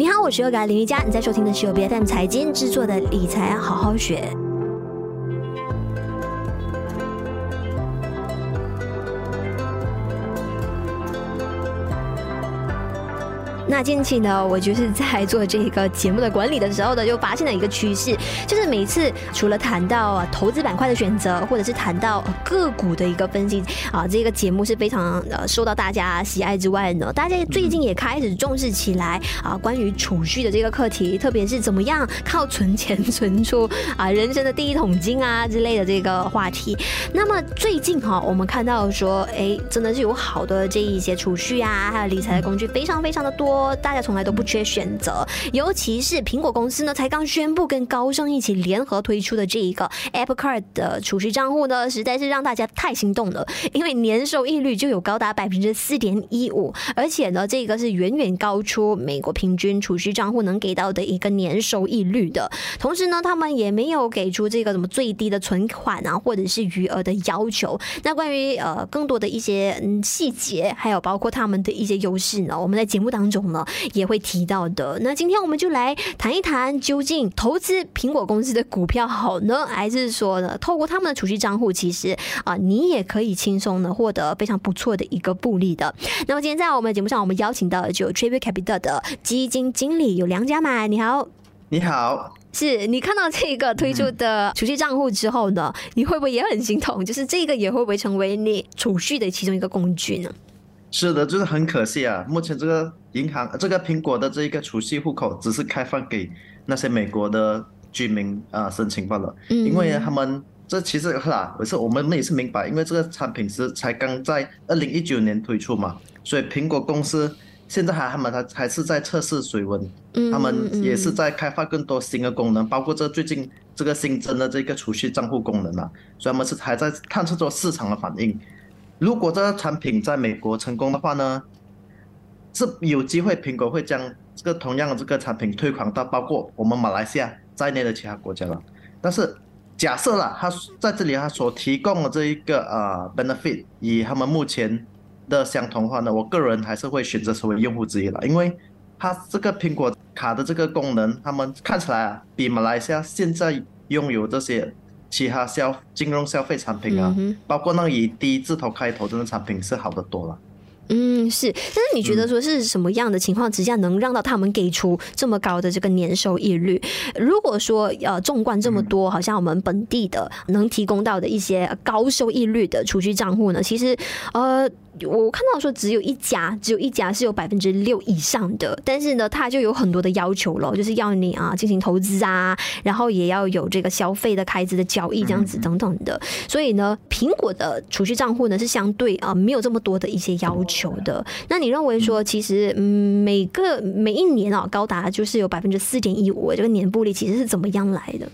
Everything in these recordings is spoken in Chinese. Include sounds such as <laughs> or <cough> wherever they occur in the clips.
你好，我是优格林瑜伽，你在收听的是由 BFM 财经制作的理财好好学。那近期呢，我就是在做这个节目的管理的时候呢，就发现了一个趋势，就是每次除了谈到投资板块的选择，或者是谈到个股的一个分析啊，这个节目是非常呃受到大家喜爱之外呢，大家最近也开始重视起来啊，关于储蓄的这个课题，特别是怎么样靠存钱存出啊人生的第一桶金啊之类的这个话题。那么最近哈，我们看到说，哎，真的是有好多这一些储蓄啊，还有理财的工具，非常非常的多。大家从来都不缺选择，尤其是苹果公司呢，才刚宣布跟高盛一起联合推出的这一个 Apple Card 的储蓄账户呢，实在是让大家太心动了。因为年收益率就有高达百分之四点一五，而且呢，这个是远远高出美国平均储蓄账户能给到的一个年收益率的。同时呢，他们也没有给出这个什么最低的存款啊，或者是余额的要求。那关于呃更多的一些嗯细节，还有包括他们的一些优势呢，我们在节目当中。也会提到的。那今天我们就来谈一谈，究竟投资苹果公司的股票好呢，还是说呢，透过他们的储蓄账户，其实啊，你也可以轻松的获得非常不错的一个复利的。那么今天在我们节目上，我们邀请到的就 Tribute Capital 的基金经理有梁家满，你好，你好，是你看到这个推出的储蓄账户之后呢，你会不会也很心痛？就是这个也会不会成为你储蓄的其中一个工具呢？是的，就是很可惜啊。目前这个银行，这个苹果的这一个储蓄户口，只是开放给那些美国的居民啊、呃、申请罢了。嗯，因为他们这其实是啊，可是我们也是明白，因为这个产品是才刚在二零一九年推出嘛，所以苹果公司现在还他们还还是在测试水温。嗯，他们也是在开发更多新的功能，包括这最近这个新增的这个储蓄账户功能啊，所以他们是还在探测着市场的反应。如果这个产品在美国成功的话呢，是有机会苹果会将这个同样的这个产品推广到包括我们马来西亚在内的其他国家了。但是假设了他在这里他所提供的这一个呃 benefit 与他们目前的相同的话呢，我个人还是会选择成为用户之一了，因为它这个苹果卡的这个功能，他们看起来啊比马来西亚现在拥有这些。其他消金融消费产品啊，嗯、包括那个以 D 字头开头的那产品是好的多了。嗯，是，但是你觉得说是什么样的情况之下能让到他们给出这么高的这个年收益率？如果说呃，纵观这么多，好像我们本地的能提供到的一些高收益率的储蓄账户呢，其实呃。我看到说只有一家，只有一家是有百分之六以上的，但是呢，它就有很多的要求了，就是要你啊进行投资啊，然后也要有这个消费的开支的交易这样子等等的。所以呢，苹果的储蓄账户呢是相对啊没有这么多的一些要求的。那你认为说，其实嗯每个每一年啊高达就是有百分之四点一五这个年复利，其实是怎么样来的？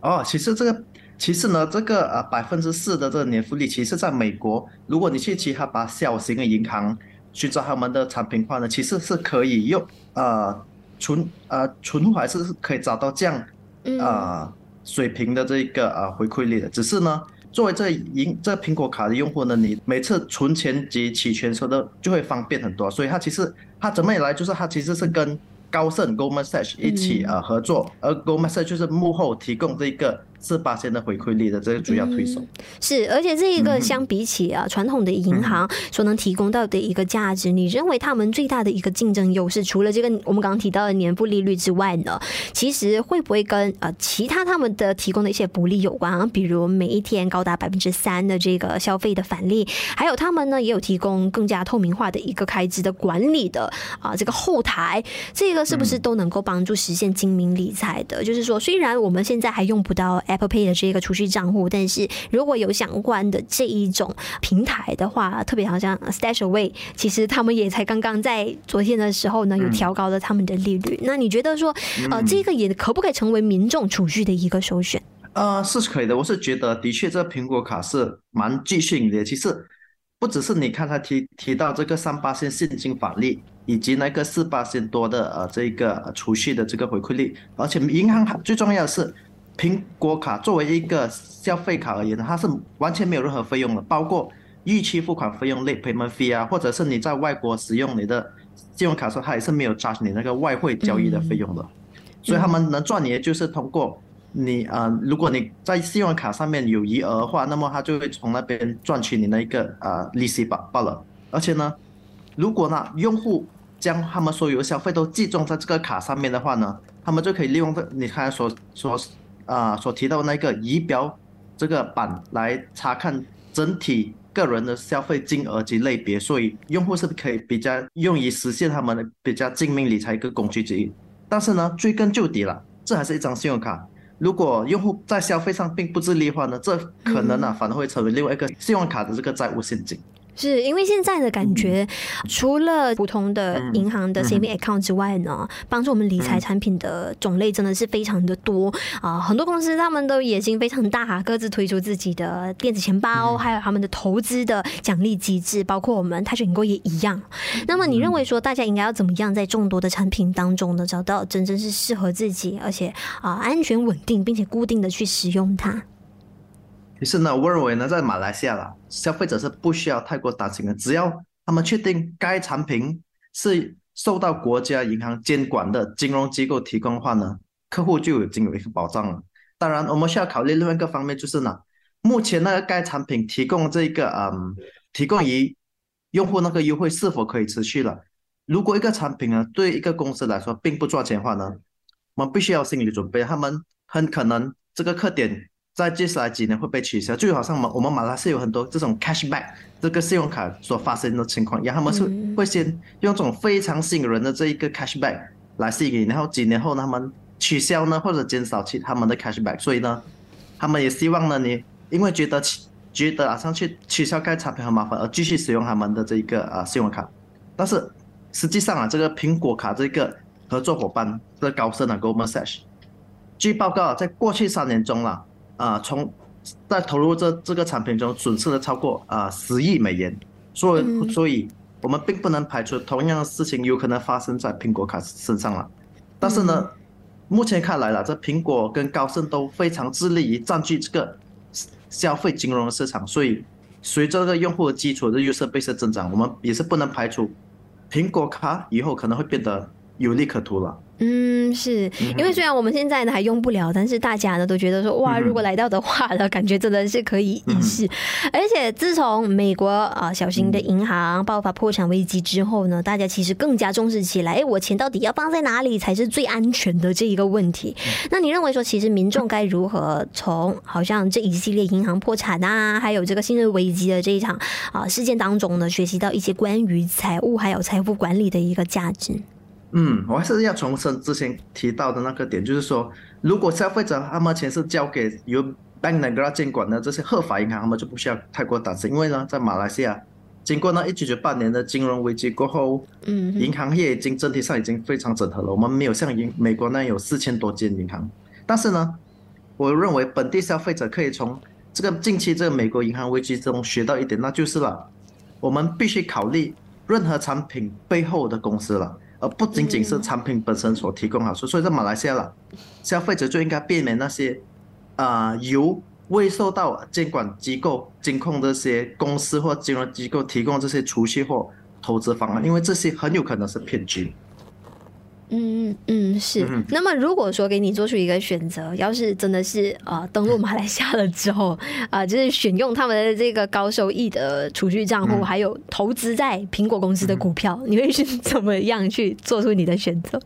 哦，其实这个。其实呢，这个呃百分之四的这个年复利，其实在美国，如果你去其他把小型的银行寻找他们的产品的话呢，其实是可以用呃存呃存户还是可以找到这样呃水平的这个呃回馈率的。只是呢，作为这银这苹果卡的用户呢，你每次存钱及取钱时候都就会方便很多。所以它其实它怎么也来，就是它其实是跟高盛 Goldman Sachs 一起呃合作，而 Goldman Sachs 就是幕后提供这个。四八千的回馈率的这个主要推手、嗯、是，而且这一个相比起啊传统的银行所能提供到的一个价值，嗯、你认为他们最大的一个竞争优势，除了这个我们刚刚提到的年复利率之外呢，其实会不会跟呃其他他们的提供的一些福利有关啊？比如每一天高达百分之三的这个消费的返利，还有他们呢也有提供更加透明化的一个开支的管理的啊这个后台，这个是不是都能够帮助实现精明理财的？嗯、就是说，虽然我们现在还用不到。Apple Pay 的这个储蓄账户，但是如果有相关的这一种平台的话，特别好像 StashAway，其实他们也才刚刚在昨天的时候呢，有调高了他们的利率。嗯、那你觉得说，呃，这个也可不可以成为民众储蓄的一个首选？呃，是可以的。我是觉得，的确，这个苹果卡是蛮具性的。其实不只是你看他提提到这个三八线现金返利，以及那个四八线多的呃这个储蓄的这个回馈率，而且银行最重要的是。苹果卡作为一个消费卡而言，它是完全没有任何费用的，包括逾期付款费用 （late payment fee） 啊，或者是你在外国使用你的信用卡的时候，他也是没有 charge 你那个外汇交易的费用的，嗯、所以他们能赚你的就是通过你啊、呃，如果你在信用卡上面有余额的话，那么他就会从那边赚取你那一个啊、呃、利息罢罢了。而且呢，如果呢用户将他们所有的消费都集中在这个卡上面的话呢，他们就可以利用这你刚才所所啊、所提到那个仪表这个板来查看整体。个人的消费金额及类别，所以用户是可以比较用于实现他们的比较精明理财一个工具之一。但是呢，追根究底了，这还是一张信用卡。如果用户在消费上并不自立的话呢，这可能呢、反而会成为另外一个信用卡的这个债务陷阱。是因为现在的感觉，除了普通的银行的 saving account 之外呢，帮助我们理财产品的种类真的是非常的多啊！很多公司他们都野心非常大，各自推出自己的电子钱包，还有他们的投资的奖励机制，包括我们泰选购也一样。那么你认为说，大家应该要怎么样在众多的产品当中呢，找到真正是适合自己，而且啊安全稳定，并且固定的去使用它？其实呢，我认为呢，在马来西亚啦，消费者是不需要太过担心的。只要他们确定该产品是受到国家银行监管的金融机构提供的话呢，客户就已经有一个保障了。当然，我们需要考虑另外一个方面，就是呢，目前那个该产品提供这个嗯，提供于用户那个优惠是否可以持续了？如果一个产品呢，对一个公司来说并不赚钱的话呢，我们必须要心理准备，他们很可能这个客点。在接下来几年会被取消，就好像我们我们马来西亚有很多这种 cashback 这个信用卡所发生的情况，然后他们是会先用这种非常吸引人的这一个 cashback 来吸引，然后几年后他们取消呢或者减少其他们的 cashback，所以呢，他们也希望呢你因为觉得觉得啊上去取消该产品很麻烦而继续使用他们的这一个啊信用卡，但是实际上啊这个苹果卡这个合作伙伴的高盛啊 Goldman Sachs，据报告在过去三年中了。啊，从在投入这这个产品中损失了超过啊十亿美元，所以所以我们并不能排除同样的事情有可能发生在苹果卡身上了。但是呢，目前看来了，这苹果跟高盛都非常致力于占据这个消费金融的市场，所以随着这个用户的基础的 user base 增长，我们也是不能排除苹果卡以后可能会变得有利可图了。嗯，是因为虽然我们现在呢还用不了，但是大家呢都觉得说哇，如果来到的话呢，<laughs> 感觉真的是可以一试。而且自从美国啊小型的银行爆发破产危机之后呢，大家其实更加重视起来，哎，我钱到底要放在哪里才是最安全的这一个问题。那你认为说，其实民众该如何从好像这一系列银行破产啊，还有这个信任危机的这一场啊事件当中呢，学习到一些关于财务还有财富管理的一个价值？嗯，我还是要重申之前提到的那个点，就是说，如果消费者他们钱是交给由 Bank Negara 监管的这些合法银行，他们就不需要太过担心，因为呢，在马来西亚，经过那一九九八年的金融危机过后，嗯，银行业已经整体上已经非常整合了，我们没有像银美国那样有四千多间银行，但是呢，我认为本地消费者可以从这个近期这个美国银行危机中学到一点，那就是了，我们必须考虑任何产品背后的公司了。而不仅仅是产品本身所提供好处，所以在马来西亚了，消费者就应该避免那些，啊、呃，由未受到监管机构监控这些公司或金融机构提供这些储蓄或投资方案，因为这些很有可能是骗局。嗯嗯嗯，是。那么如果说给你做出一个选择，要是真的是啊、呃、登陆马来西亚了之后 <laughs> 啊、呃，就是选用他们的这个高收益的储蓄账户，还有投资在苹果公司的股票，你会是怎么样去做出你的选择？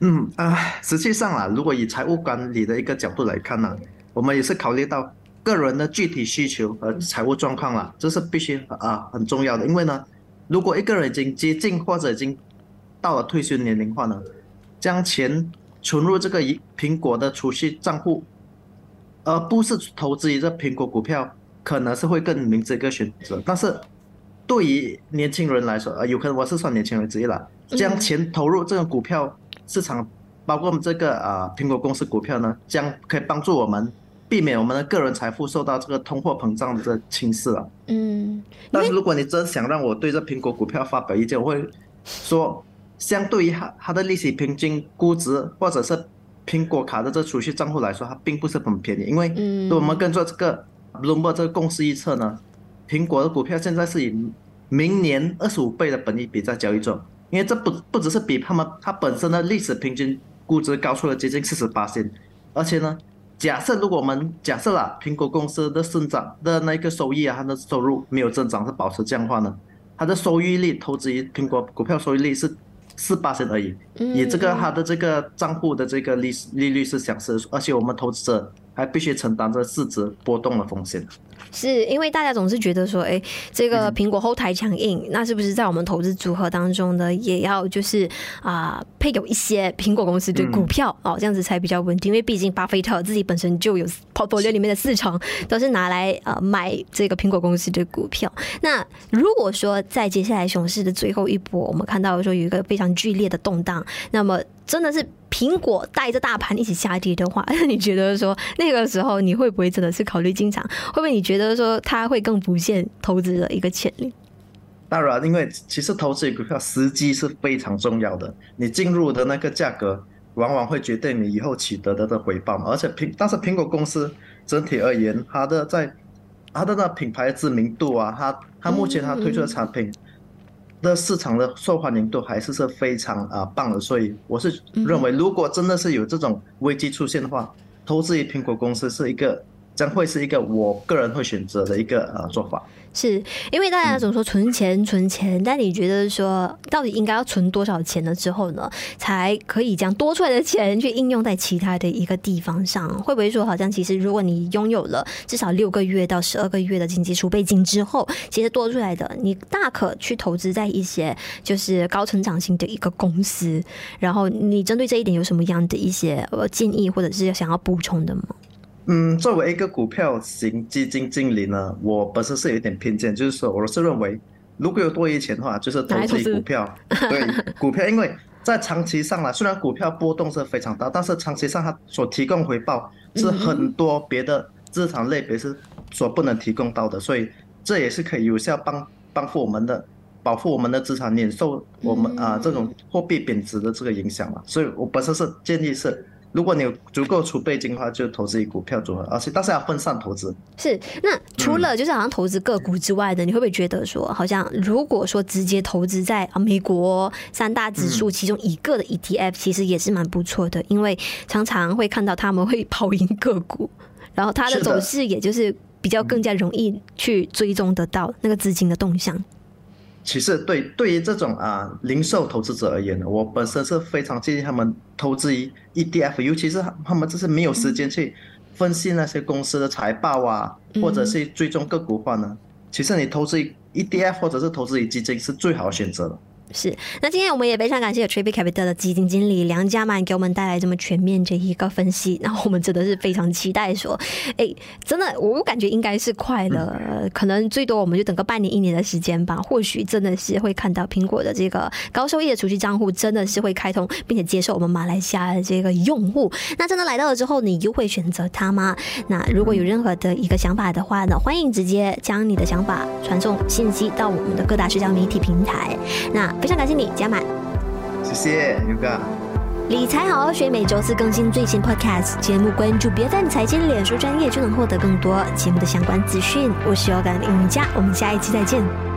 嗯啊、呃，实际上啊，如果以财务管理的一个角度来看呢，我们也是考虑到个人的具体需求和财务状况了，这是必须啊很重要的。因为呢，如果一个人已经接近或者已经到了退休年龄的话呢，将钱存入这个一苹果的储蓄账户，而不是投资于这苹果股票，可能是会更明智一个选择。但是，对于年轻人来说，呃，有可能我是算年轻人之一了，将钱投入这个股票市场，包括我们这个啊苹果公司股票呢，将可以帮助我们避免我们的个人财富受到这个通货膨胀的这侵蚀了。嗯，但是如果你真想让我对这苹果股票发表意见，我会。说，相对于它它的利息平均估值，或者是苹果卡的这储蓄账户来说，它并不是很便宜。因为，我们跟着这个 Bloomberg 这个公司预测呢，苹果的股票现在是以明年二十五倍的本益比在交易中。因为这不不只是比他们它本身的历史平均估值高出了接近四十八%，而且呢，假设如果我们假设啦，苹果公司的生长的那个收益啊，它的收入没有增长，是保持这样的话呢，它的收益率投资于苹果股票收益率是四八%而已，以这个他的这个账户的这个利利率是相似，而且我们投资者还必须承担着市值波动的风险。是因为大家总是觉得说，哎，这个苹果后台强硬，嗯、那是不是在我们投资组合当中呢，也要就是啊、呃、配有一些苹果公司的股票、嗯、哦，这样子才比较稳定？因为毕竟巴菲特自己本身就有 portfolio 里面的四成都是拿来呃买这个苹果公司的股票。那如果说在接下来熊市的最后一波，我们看到说有一个非常剧烈的动荡，那么真的是。苹果带着大盘一起下跌的话，<laughs> 你觉得说那个时候你会不会真的是考虑进场？会不会你觉得说它会更浮现投资的一个潜力？当然，因为其实投资股票时机是非常重要的，你进入的那个价格往往会决定你以后取得的的回报嘛。而且苹，但是苹果公司整体而言，它的在它的那品牌知名度啊，它它目前它推出的产品。的市场的受欢迎度还是是非常啊棒的，所以我是认为，如果真的是有这种危机出现的话，投资于苹果公司是一个。将会是一个我个人会选择的一个呃做法，是因为大家总说存钱存钱，但你觉得说到底应该要存多少钱了之后呢，才可以将多出来的钱去应用在其他的一个地方上？会不会说好像其实如果你拥有了至少六个月到十二个月的经济储备金之后，其实多出来的你大可去投资在一些就是高成长性的一个公司，然后你针对这一点有什么样的一些呃建议或者是想要补充的吗？嗯，作为一个股票型基金经理呢，我本身是有一点偏见，就是说，我是认为，如果有多余钱的话，就是投资股票。对，<laughs> 股票，因为在长期上来，虽然股票波动是非常大，但是长期上它所提供回报是很多别的资产类别是所不能提供到的，所以这也是可以有效帮帮助我们的保护我们的资产免受我们啊这种货币贬值的这个影响嘛。所以我本身是建议是。如果你有足够储备金的话，就投资于股票组合，而且但是要分散投资。是，那除了就是好像投资个股之外的，嗯、你会不会觉得说，好像如果说直接投资在啊美国三大指数其中一个的 ETF，其实也是蛮不错的，因为常常会看到他们会跑赢个股，<laughs> 然后它的走势也就是比较更加容易去追踪得到那个资金的动向。其实对对于这种啊零售投资者而言，我本身是非常建议他们投资于 ETF，尤其是他们就是没有时间去分析那些公司的财报啊，或者是追踪个股话呢，其实你投资于 ETF 或者是投资于基金是最好选择的。是，那今天我们也非常感谢 Tribute Capital 的基金经理梁家满给我们带来这么全面的一个分析，然后我们真的是非常期待说，哎，真的，我感觉应该是快了，嗯、可能最多我们就等个半年一年的时间吧，或许真的是会看到苹果的这个高收益的储蓄账户真的是会开通，并且接受我们马来西亚的这个用户。那真的来到了之后，你又会选择它吗？那如果有任何的一个想法的话呢，欢迎直接将你的想法传送信息到我们的各大社交媒体平台。那非常感谢你，加满。谢谢，Yoga。理财好好学，每周四更新最新 Podcast 节目，关注别赞财经脸书专业就能获得更多节目的相关资讯。我是 Yoga 林云佳，我们下一期再见。